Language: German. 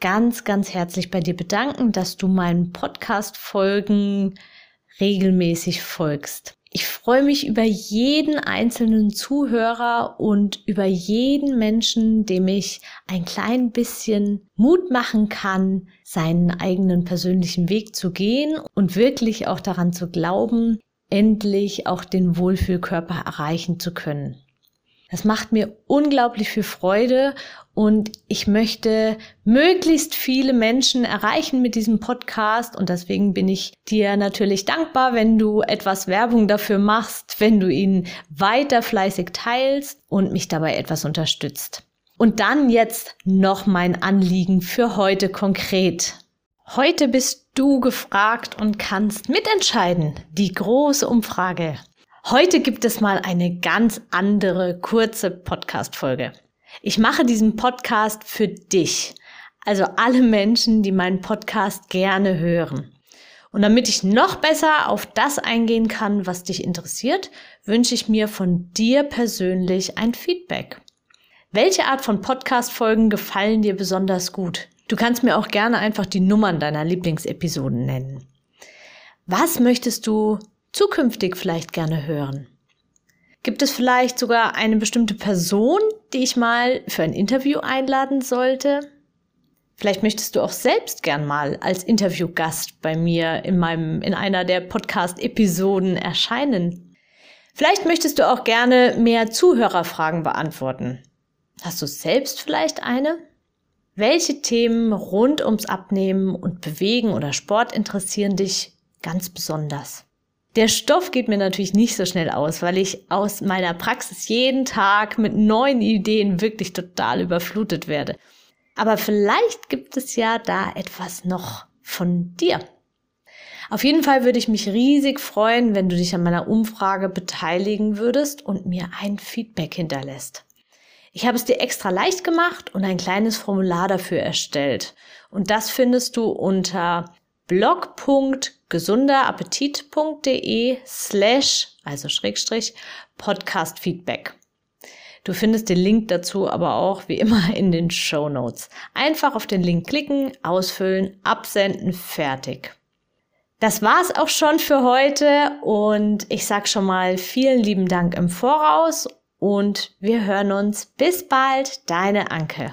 ganz, ganz herzlich bei dir bedanken, dass du meinen Podcast-Folgen regelmäßig folgst. Ich freue mich über jeden einzelnen Zuhörer und über jeden Menschen, dem ich ein klein bisschen Mut machen kann, seinen eigenen persönlichen Weg zu gehen und wirklich auch daran zu glauben, endlich auch den Wohlfühlkörper erreichen zu können. Das macht mir unglaublich viel Freude und ich möchte möglichst viele Menschen erreichen mit diesem Podcast und deswegen bin ich dir natürlich dankbar, wenn du etwas Werbung dafür machst, wenn du ihn weiter fleißig teilst und mich dabei etwas unterstützt. Und dann jetzt noch mein Anliegen für heute konkret. Heute bist du gefragt und kannst mitentscheiden. Die große Umfrage. Heute gibt es mal eine ganz andere kurze Podcast-Folge. Ich mache diesen Podcast für dich, also alle Menschen, die meinen Podcast gerne hören. Und damit ich noch besser auf das eingehen kann, was dich interessiert, wünsche ich mir von dir persönlich ein Feedback. Welche Art von Podcast-Folgen gefallen dir besonders gut? Du kannst mir auch gerne einfach die Nummern deiner Lieblingsepisoden nennen. Was möchtest du zukünftig vielleicht gerne hören? Gibt es vielleicht sogar eine bestimmte Person, die ich mal für ein Interview einladen sollte? Vielleicht möchtest du auch selbst gern mal als Interviewgast bei mir in meinem, in einer der Podcast-Episoden erscheinen. Vielleicht möchtest du auch gerne mehr Zuhörerfragen beantworten. Hast du selbst vielleicht eine? Welche Themen rund ums Abnehmen und Bewegen oder Sport interessieren dich ganz besonders? Der Stoff geht mir natürlich nicht so schnell aus, weil ich aus meiner Praxis jeden Tag mit neuen Ideen wirklich total überflutet werde. Aber vielleicht gibt es ja da etwas noch von dir. Auf jeden Fall würde ich mich riesig freuen, wenn du dich an meiner Umfrage beteiligen würdest und mir ein Feedback hinterlässt. Ich habe es dir extra leicht gemacht und ein kleines Formular dafür erstellt. Und das findest du unter blog.gesunderappetit.de slash, also Schrägstrich, Podcast Feedback. Du findest den Link dazu aber auch wie immer in den Show Notes. Einfach auf den Link klicken, ausfüllen, absenden, fertig. Das war's auch schon für heute und ich sag schon mal vielen lieben Dank im Voraus und wir hören uns. Bis bald, deine Anke.